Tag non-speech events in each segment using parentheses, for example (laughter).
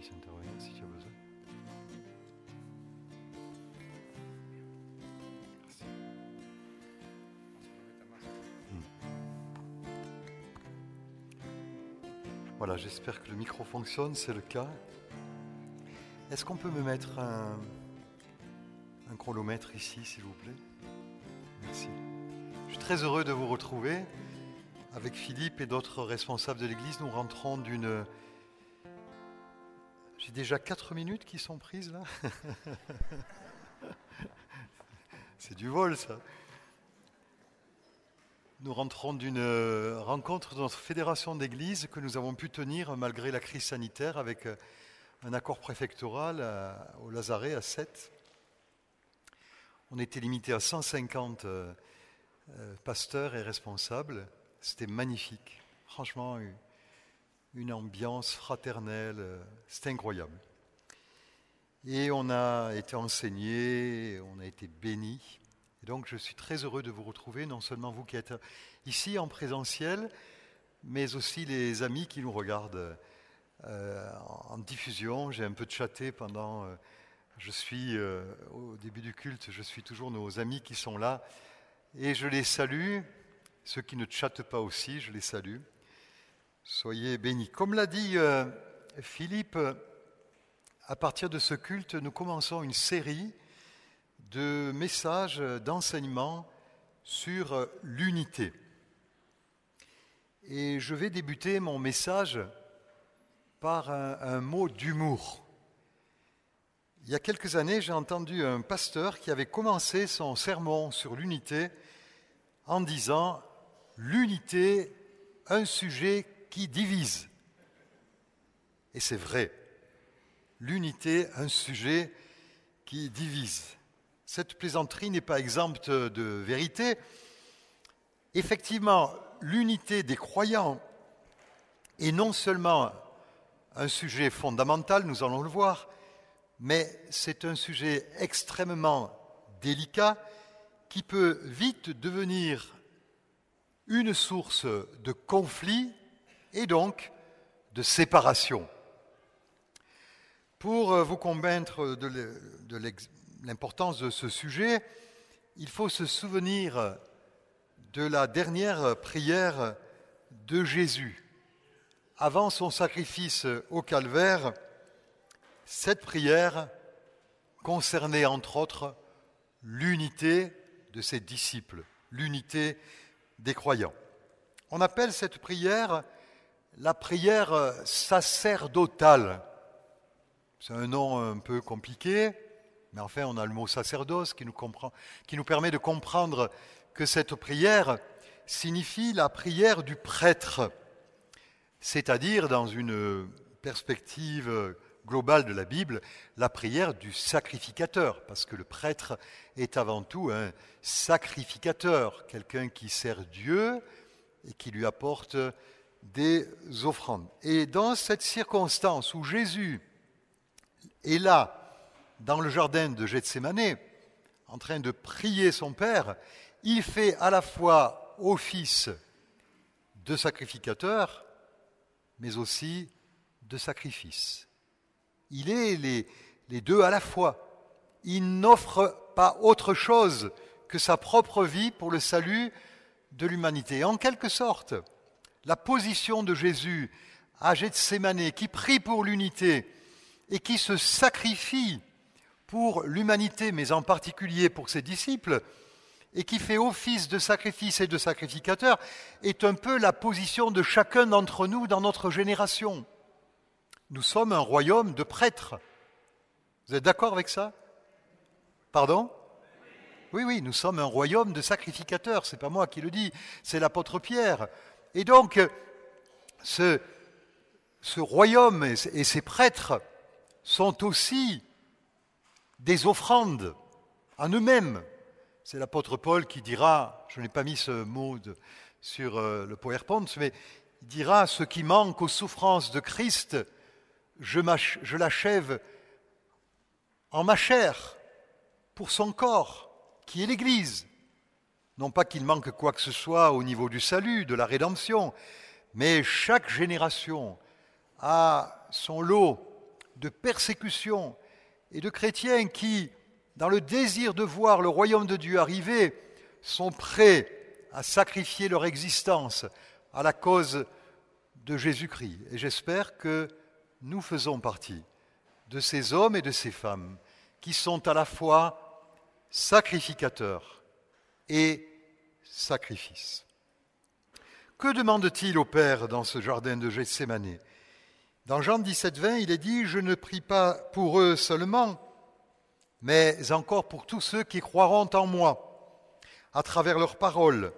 puisse si tu as besoin. Hmm. Voilà, j'espère que le micro fonctionne, c'est le cas. Est-ce qu'on peut me mettre un chronomètre ici, s'il vous plaît? Merci. Je suis très heureux de vous retrouver. Avec Philippe et d'autres responsables de l'Église, nous rentrons d'une... Déjà quatre minutes qui sont prises là. (laughs) C'est du vol ça. Nous rentrons d'une rencontre de notre fédération d'églises que nous avons pu tenir malgré la crise sanitaire avec un accord préfectoral au Lazaret à 7. On était limité à 150 euh, euh, pasteurs et responsables. C'était magnifique. Franchement, une ambiance fraternelle. Euh, c'était incroyable. Et on a été enseigné, on a été béni. Et donc je suis très heureux de vous retrouver, non seulement vous qui êtes ici en présentiel, mais aussi les amis qui nous regardent en diffusion. J'ai un peu chatté pendant je suis euh, au début du culte, je suis toujours nos amis qui sont là et je les salue. Ceux qui ne chattent pas aussi, je les salue. Soyez bénis. Comme l'a dit euh, Philippe, à partir de ce culte, nous commençons une série de messages, d'enseignements sur l'unité. Et je vais débuter mon message par un mot d'humour. Il y a quelques années, j'ai entendu un pasteur qui avait commencé son sermon sur l'unité en disant L'unité, un sujet qui divise. Et c'est vrai. L'unité, un sujet qui divise. Cette plaisanterie n'est pas exempte de vérité. Effectivement, l'unité des croyants est non seulement un sujet fondamental, nous allons le voir, mais c'est un sujet extrêmement délicat qui peut vite devenir une source de conflit et donc de séparation. Pour vous convaincre de l'importance de ce sujet, il faut se souvenir de la dernière prière de Jésus. Avant son sacrifice au calvaire, cette prière concernait entre autres l'unité de ses disciples, l'unité des croyants. On appelle cette prière la prière sacerdotale. C'est un nom un peu compliqué, mais enfin on a le mot sacerdoce qui nous, qui nous permet de comprendre que cette prière signifie la prière du prêtre, c'est-à-dire dans une perspective globale de la Bible, la prière du sacrificateur, parce que le prêtre est avant tout un sacrificateur, quelqu'un qui sert Dieu et qui lui apporte des offrandes. Et dans cette circonstance où Jésus est là, dans le jardin de Gethsemane, en train de prier son Père, il fait à la fois office de sacrificateur, mais aussi de sacrifice. Il est les, deux à la fois. Il n'offre pas autre chose que sa propre vie pour le salut de l'humanité. En quelque sorte, la position de Jésus à Gethsemane, qui prie pour l'unité et qui se sacrifie pour l'humanité, mais en particulier pour ses disciples, et qui fait office de sacrifice et de sacrificateur, est un peu la position de chacun d'entre nous dans notre génération. Nous sommes un royaume de prêtres. Vous êtes d'accord avec ça? Pardon? Oui, oui, nous sommes un royaume de sacrificateurs. C'est pas moi qui le dis, c'est l'apôtre Pierre. Et donc, ce, ce royaume et ces prêtres sont aussi des offrandes en eux-mêmes. C'est l'apôtre Paul qui dira, je n'ai pas mis ce mot sur euh, le PowerPoint, mais il dira ce qui manque aux souffrances de Christ, je l'achève en ma chair pour son corps, qui est l'Église. Non pas qu'il manque quoi que ce soit au niveau du salut, de la rédemption, mais chaque génération a son lot de persécution et de chrétiens qui, dans le désir de voir le royaume de Dieu arriver, sont prêts à sacrifier leur existence à la cause de Jésus-Christ. Et j'espère que nous faisons partie de ces hommes et de ces femmes qui sont à la fois sacrificateurs et sacrifices. Que demande-t-il au Père dans ce jardin de Gethsemane? Dans Jean 17, 20, il est dit Je ne prie pas pour eux seulement, mais encore pour tous ceux qui croiront en moi, à travers leurs paroles,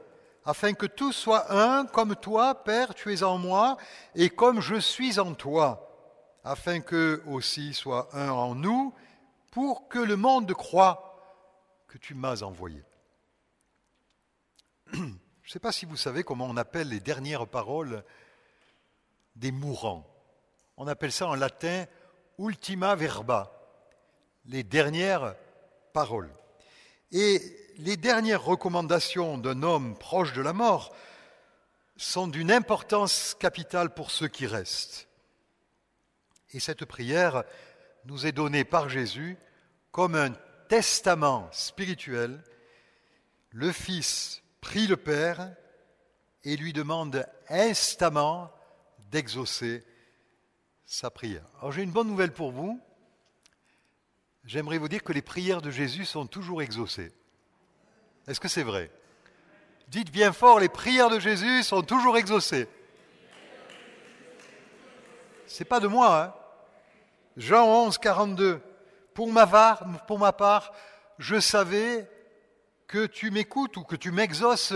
afin que tous soient un, comme toi, Père, tu es en moi, et comme je suis en toi, afin qu'eux aussi soient un en nous, pour que le monde croie que tu m'as envoyé. Je ne sais pas si vous savez comment on appelle les dernières paroles des mourants. On appelle ça en latin ultima verba, les dernières paroles. Et les dernières recommandations d'un homme proche de la mort sont d'une importance capitale pour ceux qui restent. Et cette prière nous est donnée par Jésus comme un testament spirituel. Le Fils prie le Père et lui demande instamment d'exaucer sa prière. Alors j'ai une bonne nouvelle pour vous. J'aimerais vous dire que les prières de Jésus sont toujours exaucées. Est-ce que c'est vrai? Dites bien fort, les prières de Jésus sont toujours exaucées. C'est pas de moi, hein Jean 11, 42. Pour ma, part, pour ma part, je savais que tu m'écoutes ou que tu m'exauces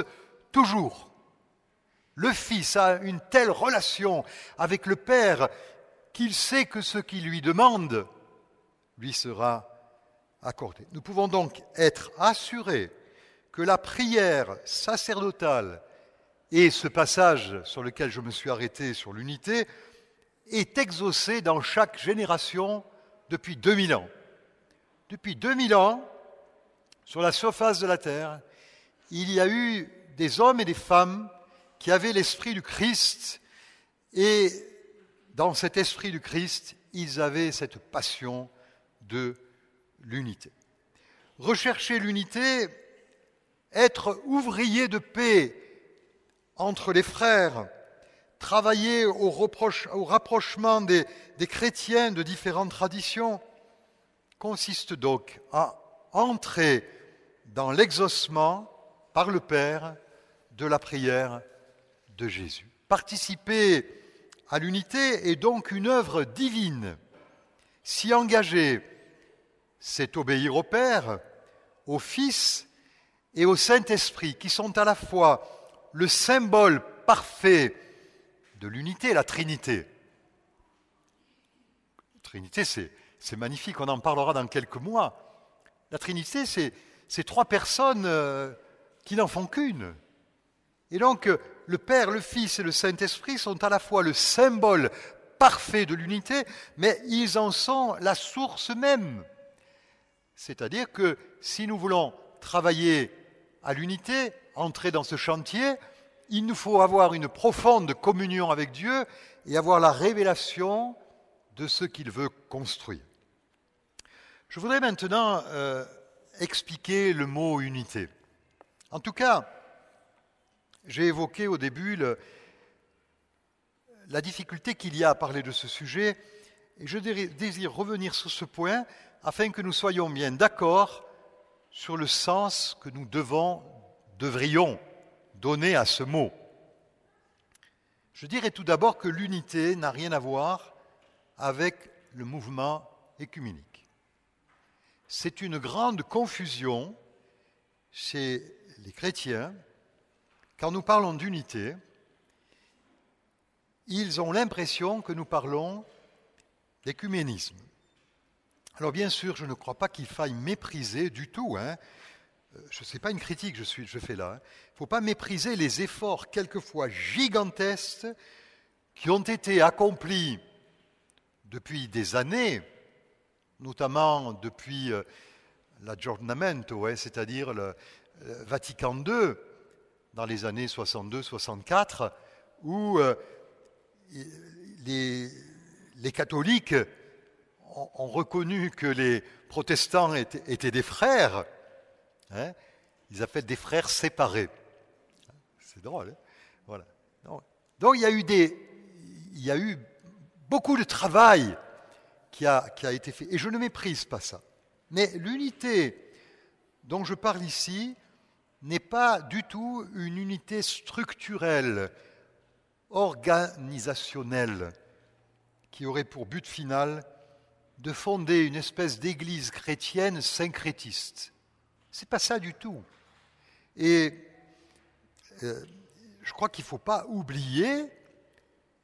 toujours. Le Fils a une telle relation avec le Père qu'il sait que ce qu'il lui demande lui sera accordé. Nous pouvons donc être assurés que la prière sacerdotale et ce passage sur lequel je me suis arrêté sur l'unité est exaucé dans chaque génération depuis 2000 ans. Depuis 2000 ans, sur la surface de la terre, il y a eu des hommes et des femmes qui avaient l'esprit du Christ et dans cet esprit du Christ, ils avaient cette passion de l'unité. Rechercher l'unité, être ouvrier de paix entre les frères, travailler au, rapprochement des, chrétiens de différentes traditions, consiste donc à entrer dans l'exaucement par le Père de la prière de Jésus. Participer à l'unité est donc une œuvre divine. S'y engager, c'est obéir au Père, au Fils et au Saint-Esprit, qui sont à la fois le symbole parfait de l'unité, la Trinité. Trinité, c'est magnifique, on en parlera dans quelques mois. La Trinité, c'est trois personnes euh, qui n'en font qu'une. Et donc, euh, le Père, le Fils et le Saint-Esprit sont à la fois le symbole parfait de l'unité, mais ils en sont la source même. C'est-à-dire que si nous voulons travailler à l'unité, entrer dans ce chantier, il nous faut avoir une profonde communion avec Dieu et avoir la révélation de ce qu'il veut construire. Je voudrais maintenant euh, expliquer le mot unité. En tout cas, j'ai évoqué au début la difficulté qu'il y a à parler de ce sujet et je désire revenir sur ce point afin que nous soyons bien d'accord sur le sens que nous devons, devrions donner à ce mot. Je dirais tout d'abord que l'unité n'a rien à voir avec le mouvement écuménique. C'est une grande confusion chez les chrétiens. Quand nous parlons d'unité, ils ont l'impression que nous parlons d'écuménisme. Alors bien sûr, je ne crois pas qu'il faille mépriser du tout hein, euh, je sais pas une critique je, suis, je fais là, il hein. ne faut pas mépriser les efforts quelquefois gigantesques qui ont été accomplis depuis des années, notamment depuis euh, l'aggiornamento, c'est-à-dire le, Vatican II, dans les années 62-64, où euh, les, catholiques ont, reconnu que les protestants étaient, des frères. Hein. ils appellent des frères séparés. C'est drôle. Hein. Donc il y a eu beaucoup de travail qui a, été fait. Et je ne méprise pas ça. Mais l'unité dont je parle ici n'est pas du tout une unité structurelle, organisationnelle, qui aurait pour but final de fonder une espèce d'église chrétienne syncrétiste. C'est pas ça du tout. Et euh, je crois qu'il ne faut pas oublier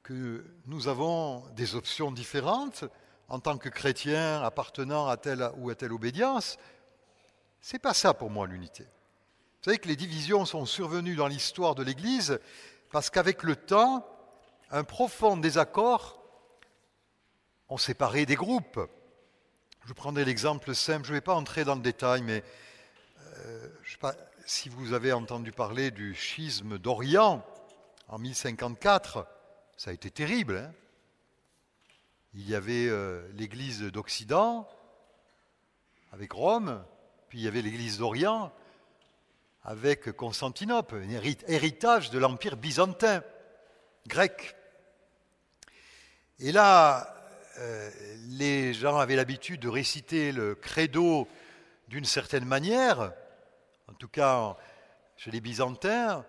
que nous avons des options différentes en tant que chrétiens appartenant à telle ou à telle obédience. C'est pas ça pour moi l'unité. Vous savez que les divisions sont survenues dans l'histoire de l'Église parce qu'avec le temps, un profond désaccord ont séparé des groupes. Je prendrai l'exemple simple, je ne vais pas entrer dans le détail, mais euh, si vous avez entendu parler du schisme d'Orient en 1054. Ça a été terrible. Hein. Il y avait euh, l'Église d'Occident avec Rome, puis il y avait l'Église d'Orient avec Constantinople, héritage de l'Empire byzantin, grec. Et là, euh, les gens avaient l'habitude de réciter le credo d'une certaine manière, en tout cas chez les Byzantins,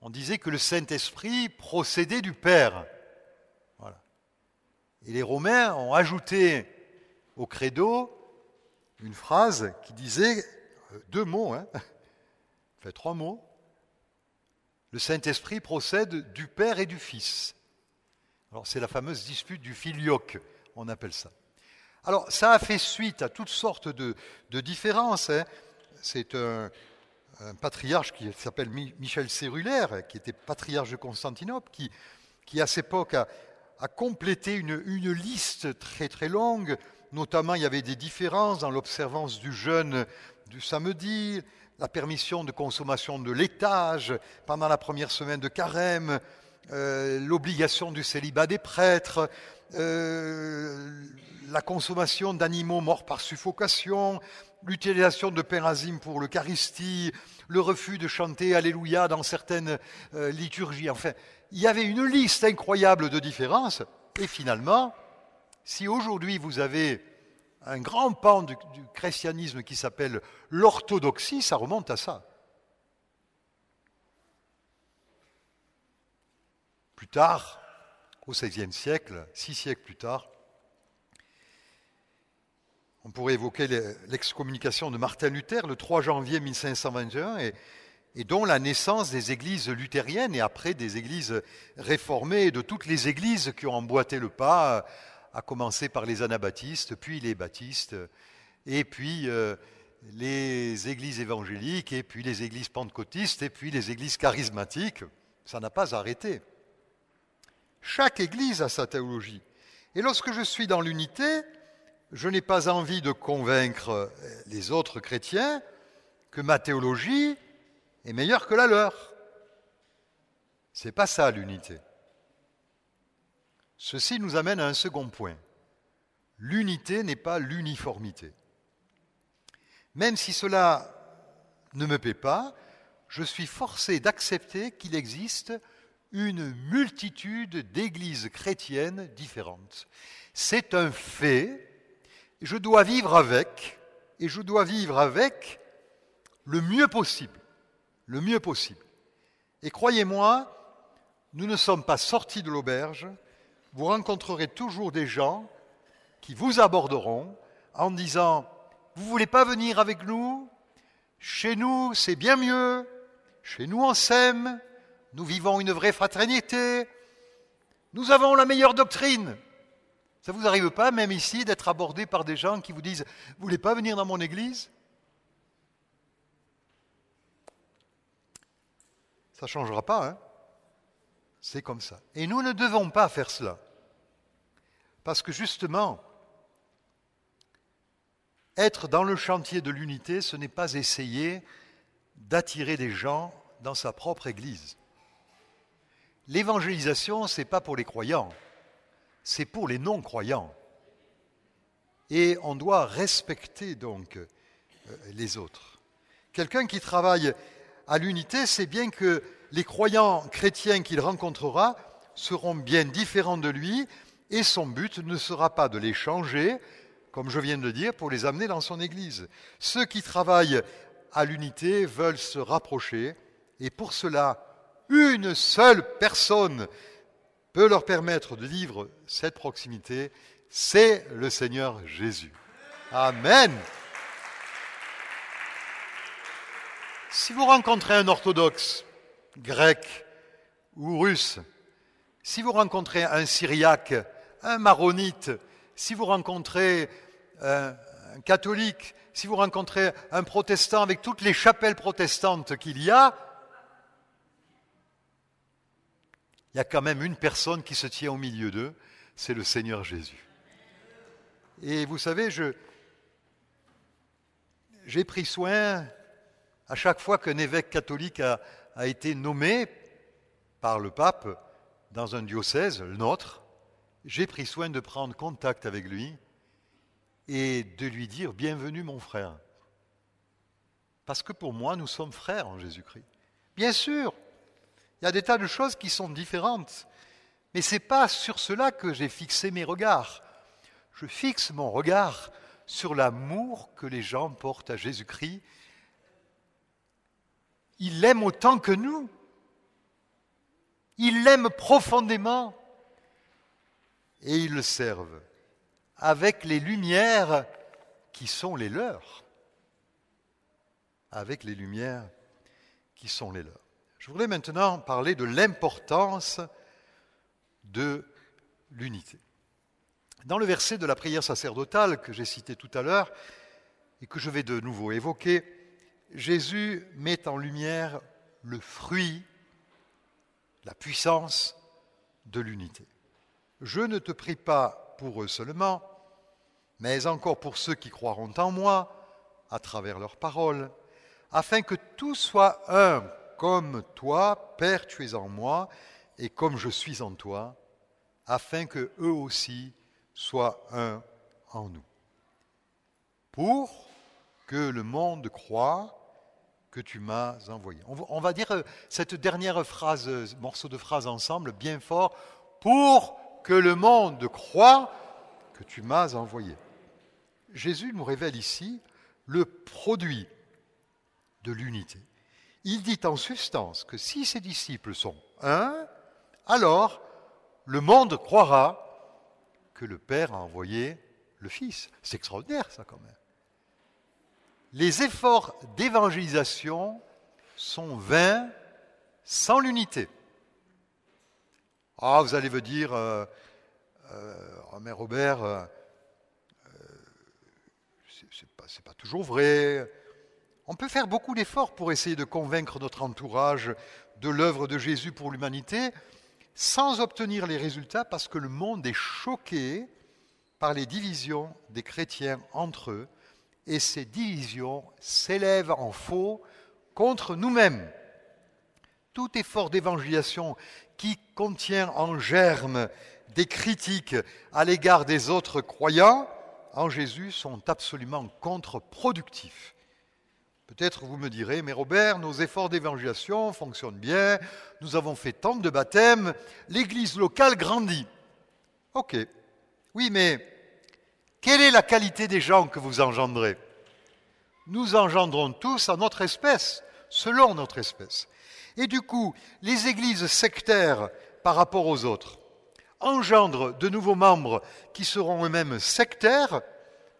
on disait que le Saint-Esprit procédait du Père. Et les Romains ont ajouté au credo une phrase qui disait euh, deux mots, hein, (laughs) enfin trois mots. Le Saint-Esprit procède du Père et du Fils. Alors c'est la fameuse dispute du filioque on appelle ça. Alors, ça a fait suite à toutes sortes de, différences. Hein. C'est un, patriarche qui s'appelle Michel Cérulaire, qui était patriarche de Constantinople, qui, qui à cette époque a, complété une, une, liste très très longue. Notamment, il y avait des différences dans l'observance du jeûne du samedi, la permission de consommation de laitage pendant la première semaine de carême, euh, l'obligation du célibat des prêtres, euh, la consommation d'animaux morts par suffocation, l'utilisation de pain pour l'Eucharistie, le refus de chanter Alléluia dans certaines euh, liturgies. Enfin, il y avait une liste incroyable de différences. Et finalement, si aujourd'hui vous avez un grand pan du christianisme qui s'appelle l'orthodoxie, ça remonte à ça. Plus tard, au XVIe siècle, six siècles plus tard, on pourrait évoquer l'excommunication de Martin Luther le 3 janvier 1521 et, et, dont la naissance des églises luthériennes et après des églises réformées, de toutes les églises qui ont emboîté le pas, à commencer par les anabaptistes, puis les baptistes, et puis euh, les églises évangéliques, et puis les églises pentecôtistes, et puis les églises charismatiques. Ça n'a pas arrêté. Chaque Église a sa théologie. Et lorsque je suis dans l'unité, je n'ai pas envie de convaincre les autres chrétiens que ma théologie est meilleure que la leur. C'est pas ça l'unité. Ceci nous amène à un second point. L'unité n'est pas l'uniformité. Même si cela ne me plaît pas, je suis forcé d'accepter qu'il existe une multitude d'églises chrétiennes différentes. C'est un fait, je dois vivre avec, et je dois vivre avec le mieux possible, le mieux possible. Et croyez-moi, nous ne sommes pas sortis de l'auberge, vous rencontrerez toujours des gens qui vous aborderont en disant, vous voulez pas venir avec nous? Chez nous, c'est bien mieux, chez nous on s'aime, nous vivons une vraie fraternité, nous avons la meilleure doctrine. Ça ne vous arrive pas, même ici, d'être abordé par des gens qui vous disent Vous voulez pas venir dans mon église? Ça ne changera pas, hein C'est comme ça. Et nous ne devons pas faire cela. Parce que justement, être dans le chantier de l'unité, ce n'est pas essayer d'attirer des gens dans sa propre église. L'évangélisation, ce n'est pas pour les croyants, c'est pour les non-croyants. et on doit respecter donc euh, les autres. Quelqu'un qui travaille à l'unité sait bien que les croyants chrétiens qu'il rencontrera seront bien différents de lui et son but ne sera pas de les changer, comme je viens de le dire, pour les amener dans son Église. Ceux qui travaillent à l'unité veulent se rapprocher et pour cela, une seule personne peut leur permettre de vivre cette proximité, c'est le Seigneur Jésus. Amen. Si vous rencontrez un orthodoxe, grec ou russe, si vous rencontrez un syriaque, un maronite, si vous rencontrez un, catholique, si vous rencontrez un protestant avec toutes les chapelles protestantes qu'il y a, il y a quand même une personne qui se tient au milieu d'eux, c'est le Seigneur Jésus. Et vous savez, j'ai pris soin, à chaque fois qu'un évêque catholique a, été nommé par le pape dans un diocèse, le nôtre, j'ai pris soin de prendre contact avec lui et de lui dire Bienvenue mon frère. Parce que pour moi, nous sommes frères en Jésus-Christ. Bien sûr, il y a des tas de choses qui sont différentes, mais ce n'est pas sur cela que j'ai fixé mes regards. Je fixe mon regard sur l'amour que les gens portent à Jésus-Christ. Il l'aime autant que nous. Il l'aime profondément. Et ils le servent avec les lumières qui sont les leurs. Avec les lumières qui sont les leurs. Je voudrais maintenant parler de l'importance de l'unité. Dans le verset de la prière sacerdotale que j'ai cité tout à l'heure et que je vais de nouveau évoquer, Jésus met en lumière le fruit, la puissance de l'unité. Je ne te prie pas pour eux seulement, mais encore pour ceux qui croiront en moi à travers leurs paroles, afin que tout soit un, comme toi, Père, tu es en moi, et comme je suis en toi, afin que eux aussi soient un en nous. Pour que le monde croit que tu m'as envoyé. On va dire euh, cette dernière phrase, euh, morceau de phrase ensemble, bien fort, pour que le monde croit que tu m'as envoyé. Jésus nous révèle ici le produit de l'unité. Il dit en substance que si ses disciples sont un, alors le monde croira que le Père a envoyé le Fils. C'est extraordinaire ça quand même. Les efforts d'évangélisation sont vains sans l'unité. Ah, vous allez me dire, euh, euh, mais Robert, euh, c'est pas, pas toujours vrai. On peut faire beaucoup d'efforts pour essayer de convaincre notre entourage de l'œuvre de Jésus pour l'humanité, sans obtenir les résultats parce que le monde est choqué par les divisions des chrétiens entre eux et ces divisions s'élèvent en faux contre nous-mêmes. Tout effort d'évangélisation qui contient en germe des critiques à l'égard des autres croyants en Jésus sont absolument contre-productifs. Peut-être vous me direz, mais Robert, nos efforts d'évangélisation fonctionnent bien, nous avons fait tant de baptêmes, l'Église locale grandit. Ok, oui, mais quelle est la qualité des gens que vous engendrez? Nous engendrons tous à notre espèce, selon notre espèce. Et du coup, les églises sectaires par rapport aux autres engendrent de nouveaux membres qui seront eux-mêmes sectaires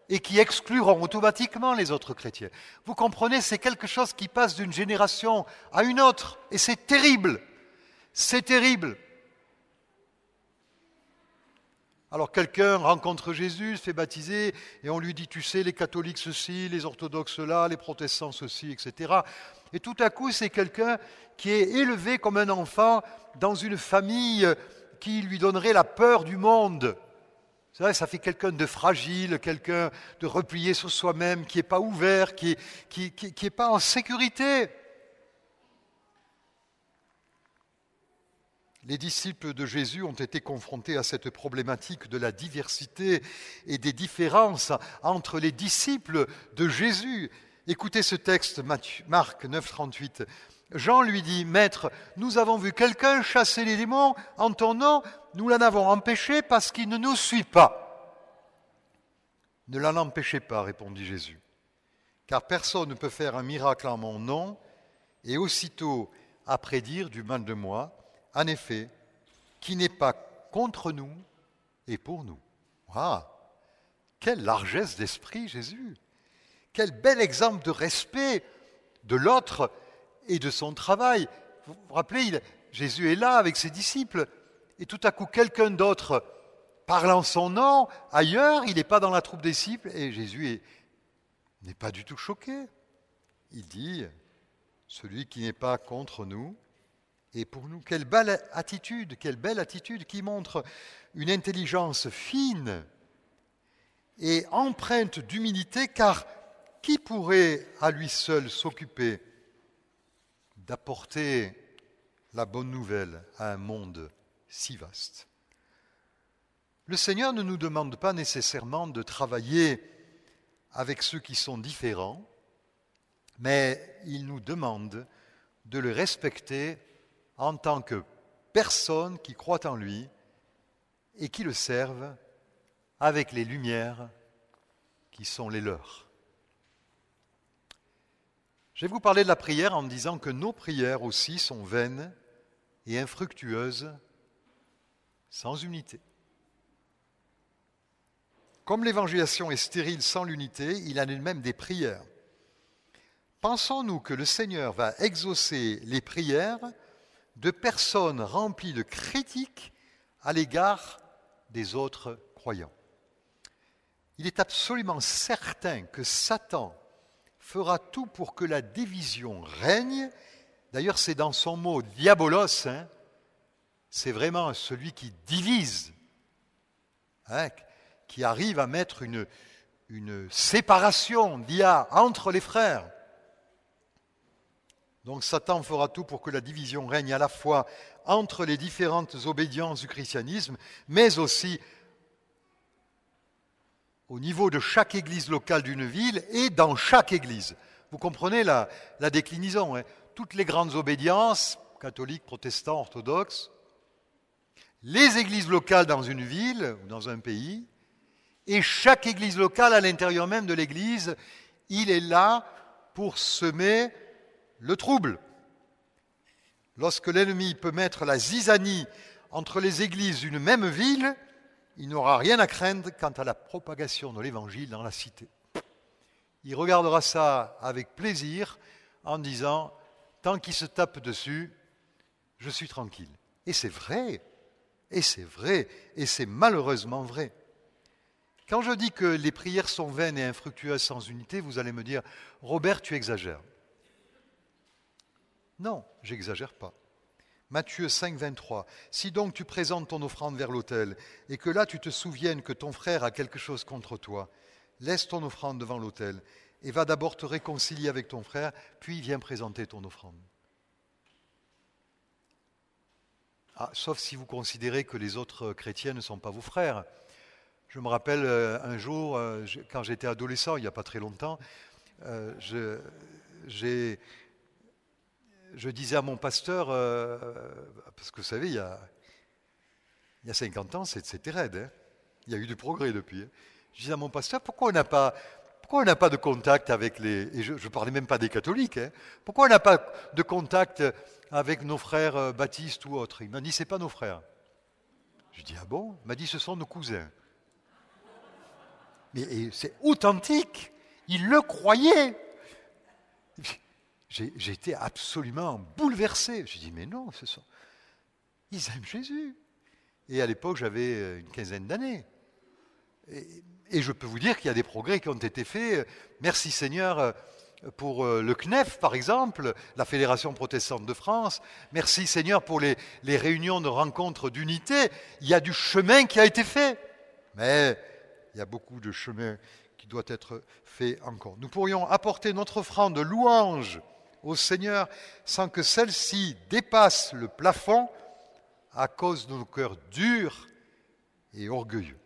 et qui excluront automatiquement les autres chrétiens. Vous comprenez, c'est quelque chose qui passe d'une génération à une autre, et c'est terrible. C'est terrible. Alors quelqu'un rencontre Jésus, se fait baptiser, et on lui dit, tu sais, les catholiques ceci, les orthodoxes là, les protestants ceci, etc. Et tout à coup, c'est quelqu'un qui est élevé comme un enfant dans une famille qui lui donnerait la peur du monde. C'est vrai, ça fait quelqu'un de fragile, quelqu'un de replié sur soi-même, qui n'est pas ouvert, qui n'est pas en sécurité. Les disciples de Jésus ont été confrontés à cette problématique de la diversité et des différences entre les disciples de Jésus. Écoutez ce texte, Marc 9, 38. Jean lui dit, Maître, nous avons vu quelqu'un chasser les démons en ton nom, nous l'en avons empêché parce qu'il ne nous suit pas. Ne l'en empêchez pas, répondit Jésus, car personne ne peut faire un miracle en mon nom et aussitôt après dire du mal de moi, en effet, qui n'est pas contre nous et pour nous. Ah, quelle largesse d'esprit, Jésus Quel bel exemple de respect de l'autre et de son travail. Vous vous rappelez, Jésus est là avec ses disciples, et tout à coup quelqu'un d'autre parle en son nom, ailleurs, il n'est pas dans la troupe des disciples, et Jésus n'est pas du tout choqué. Il dit, celui qui n'est pas contre nous et pour nous. Quelle belle attitude, quelle belle attitude qui montre une intelligence fine et empreinte d'humilité, car qui pourrait à lui seul s'occuper d'apporter la bonne nouvelle à un monde si vaste? Le Seigneur ne nous demande pas nécessairement de travailler avec ceux qui sont différents, mais il nous demande de le respecter en tant que personne qui croit en lui et qui le servent avec les lumières qui sont les leurs. Je vais vous parler de la prière en disant que nos prières aussi sont vaines et infructueuses, sans unité. Comme l'évangélisation est stérile sans l'unité, il en est même des prières. Pensons-nous que le Seigneur va exaucer les prières de personnes remplies de critiques à l'égard des autres croyants. Il est absolument certain que Satan fera tout pour que la division règne. D'ailleurs, c'est dans son mot diabolos, hein, c'est vraiment celui qui divise, hein, qui arrive à mettre une, séparation entre les frères. Donc Satan fera tout pour que la division règne à la fois entre les différentes obédiences du christianisme, mais aussi au niveau de chaque église locale d'une ville et dans chaque église. Vous comprenez la, déclinaison. Hein Toutes les grandes obédiences, catholiques, protestants, orthodoxes, les églises locales dans une ville ou dans un pays, et chaque église locale à l'intérieur même de l'église, il est là pour semer le trouble. Lorsque l'ennemi peut mettre la zizanie entre les églises d'une même ville, il n'aura rien à craindre quant à la propagation de l'évangile dans la cité. Il regardera ça avec plaisir en disant, tant qu'il se tape dessus, je suis tranquille. Et c'est vrai, et c'est vrai, et c'est malheureusement vrai. Quand je dis que les prières sont vaines et infructueuses sans unité, vous allez me dire, Robert, tu exagères. Non, j'exagère pas. Matthieu 5, 23. Si donc tu présentes ton offrande vers l'autel, et que là tu te souviennes que ton frère a quelque chose contre toi, laisse ton offrande devant l'autel, et va d'abord te réconcilier avec ton frère, puis viens présenter ton offrande. Ah, sauf si vous considérez que les autres chrétiens ne sont pas vos frères. Je me rappelle euh, un jour, euh, quand j'étais adolescent, il n'y a pas très longtemps, euh, j'ai je disais à mon pasteur, euh, parce que vous savez, il y a, il y a 50 ans, c'était raide. Hein. il y a eu du progrès depuis. Hein. Je disais à mon pasteur, pourquoi on n'a pas, pas de contact avec les... Et je ne parlais même pas des catholiques. Hein, pourquoi on n'a pas de contact avec nos frères euh, baptistes ou autres? Il m'a dit, c'est pas nos frères. Je dis, ah bon? Il m'a dit, ce sont nos cousins. Mais c'est authentique. Il le croyait. J'ai été absolument bouleversé. J'ai dit, mais non, ce sont... ils aiment Jésus. Et à l'époque, j'avais euh, une quinzaine d'années. Et, je peux vous dire qu'il y a des progrès qui ont été faits. Merci Seigneur euh, pour euh, le CNEF, par exemple, la Fédération protestante de France. Merci Seigneur pour les, réunions de rencontres d'unité. Il y a du chemin qui a été fait. Mais il y a beaucoup de chemin qui doit être fait encore. Nous pourrions apporter notre offrande de louange au Seigneur sans que celle-ci dépasse le plafond à cause de nos cœurs durs et orgueilleux.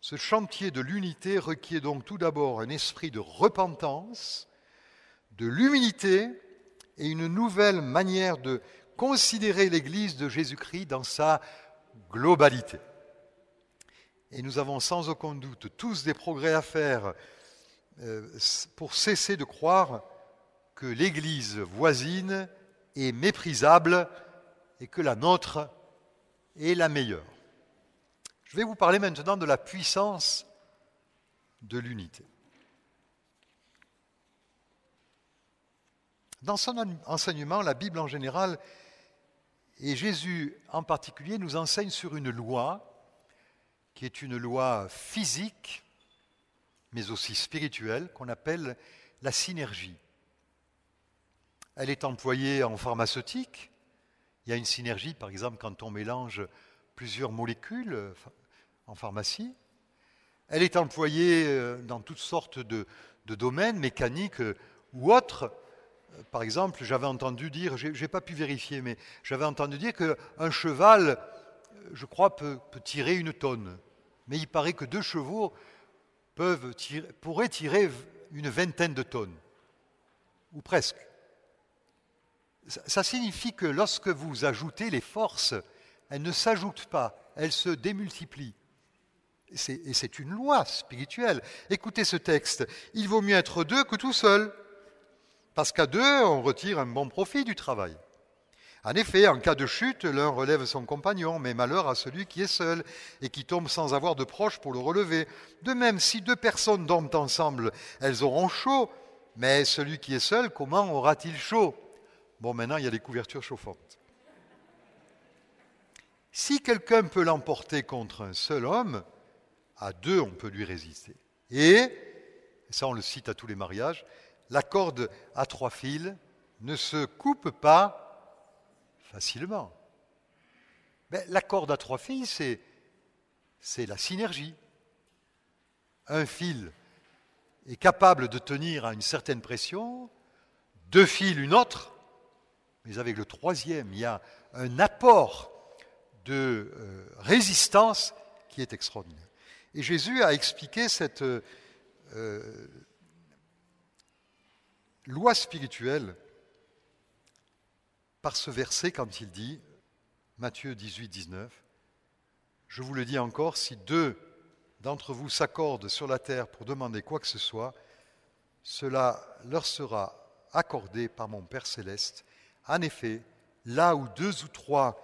Ce chantier de l'unité requiert donc tout d'abord un esprit de repentance, de l'humilité et une nouvelle manière de considérer l'Église de Jésus-Christ dans sa globalité. Et nous avons sans aucun doute tous des progrès à faire euh, pour cesser de croire que l'Église voisine est méprisable et que la nôtre est la meilleure. Je vais vous parler maintenant de la puissance de l'unité. Dans son enseignement, la Bible en général et Jésus en particulier nous enseigne sur une loi qui est une loi physique, mais aussi spirituelle, qu'on appelle la synergie. Elle est employée en pharmaceutique. Il y a une synergie, par exemple, quand on mélange plusieurs molécules en pharmacie. Elle est employée euh, dans toutes sortes de, domaines, mécaniques euh, ou autres. Euh, par exemple, j'avais entendu dire, je n'ai pas pu vérifier, mais j'avais entendu dire qu'un cheval, je crois, peut, tirer une tonne. Mais il paraît que deux chevaux pourraient tirer une vingtaine de tonnes, ou presque. Ça signifie que lorsque vous ajoutez les forces, elles ne s'ajoutent pas, elles se démultiplient. Et c'est une loi spirituelle. Écoutez ce texte. Il vaut mieux être deux que tout seul. Parce qu'à deux, on retire un bon profit du travail. En effet, en cas de chute, l'un relève son compagnon, mais malheur à celui qui est seul et qui tombe sans avoir de proche pour le relever. De même, si deux personnes dorment ensemble, elles auront chaud, mais celui qui est seul, comment aura-t-il chaud? Bon, maintenant, il y a des couvertures chauffantes. Si quelqu'un peut l'emporter contre un seul homme, à deux, on peut lui résister. Et, ça on le cite à tous les mariages, la corde à trois fils ne se coupe pas facilement. Mais la corde à trois fils, c'est la synergie. Un fil est capable de tenir à une certaine pression, deux fils une autre, mais avec le troisième, il y a un apport de euh, résistance qui est extraordinaire. Et Jésus a expliqué cette euh, loi spirituelle par ce verset quand il dit, Matthieu 18, 19, Je vous le dis encore, si deux d'entre vous s'accordent sur la terre pour demander quoi que ce soit, cela leur sera accordé par mon Père céleste. En effet, là où deux ou trois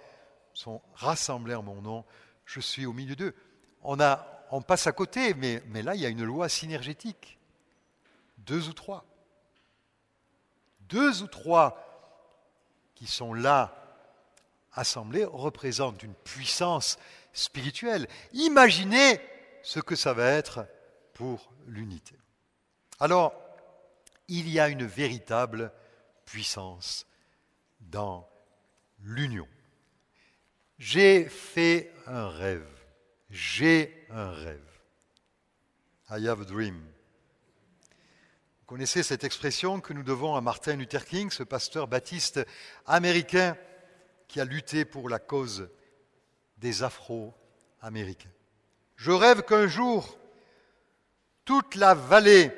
sont rassemblés en mon nom, je suis au milieu d'eux. On passe à côté, mais, mais là, il y a une loi synergétique. Deux ou trois. Deux ou trois qui sont là, assemblés, représentent une puissance spirituelle. Imaginez ce que ça va être pour l'unité. Alors, il y a une véritable puissance dans l'union. J'ai fait un rêve. J'ai un rêve. I have a dream. Vous connaissez cette expression que nous devons à Martin Luther King, ce pasteur baptiste américain qui a lutté pour la cause des Afro-Américains. Je rêve qu'un jour, toute la vallée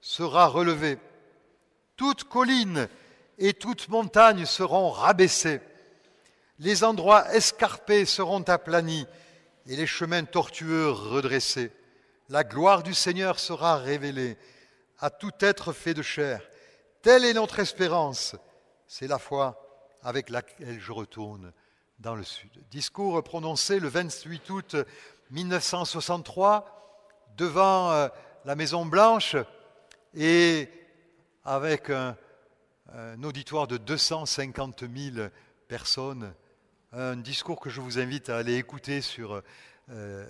sera relevée, toute colline et toute montagne seront rabaissées, les endroits escarpés seront aplanis, et les chemins tortueux redressés. La gloire du Seigneur sera révélée à tout être fait de chair. Telle est notre espérance. C'est la foi avec laquelle je retourne dans le sud. Discours prononcé le 28 août 1963 devant euh, la Maison Blanche et avec un, un auditoire de 250 000 personnes un discours que je vous invite à aller écouter sur euh,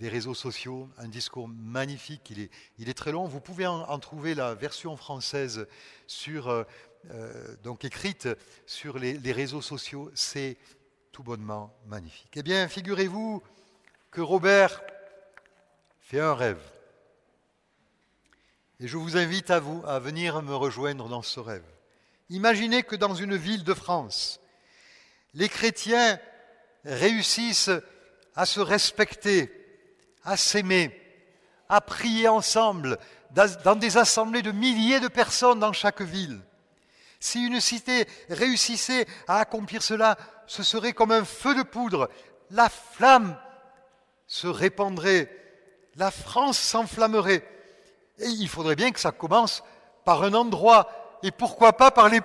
les réseaux sociaux, un discours magnifique, il est, il est très long, vous pouvez en, trouver la version française sur, euh, euh, donc écrite sur les, les réseaux sociaux, c'est tout bonnement magnifique. Eh bien, figurez-vous que Robert fait un rêve. Et je vous invite à vous à venir me rejoindre dans ce rêve. Imaginez que dans une ville de France, Les chrétiens réussissent à se respecter, à s'aimer, à prier ensemble dans des assemblées de milliers de personnes dans chaque ville. Si une cité réussissait à accomplir cela, ce serait comme un feu de poudre. La flamme se répandrait, la France s'enflammerait. Et il faudrait bien que ça commence par un endroit, et pourquoi pas par les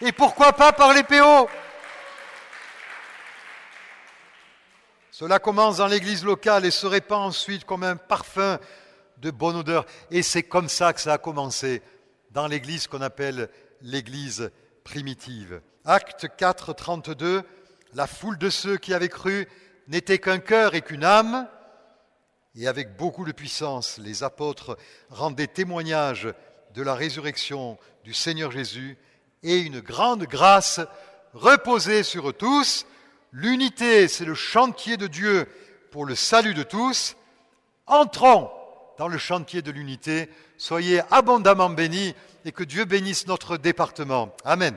Et pourquoi pas par les Cela commence dans l'église locale et se répand ensuite comme un parfum de bonne odeur. Et c'est comme ça que ça a commencé dans l'église qu'on appelle l'église primitive. Acte 4, 32, la foule de ceux qui avaient cru n'était qu'un cœur et qu'une âme, et avec beaucoup de puissance, les apôtres rendaient témoignage de la résurrection du Seigneur Jésus, et une grande grâce reposait sur eux tous. L'unité, c'est le chantier de Dieu pour le salut de tous. Entrons dans le chantier de l'unité. Soyez abondamment bénis et que Dieu bénisse notre département. Amen.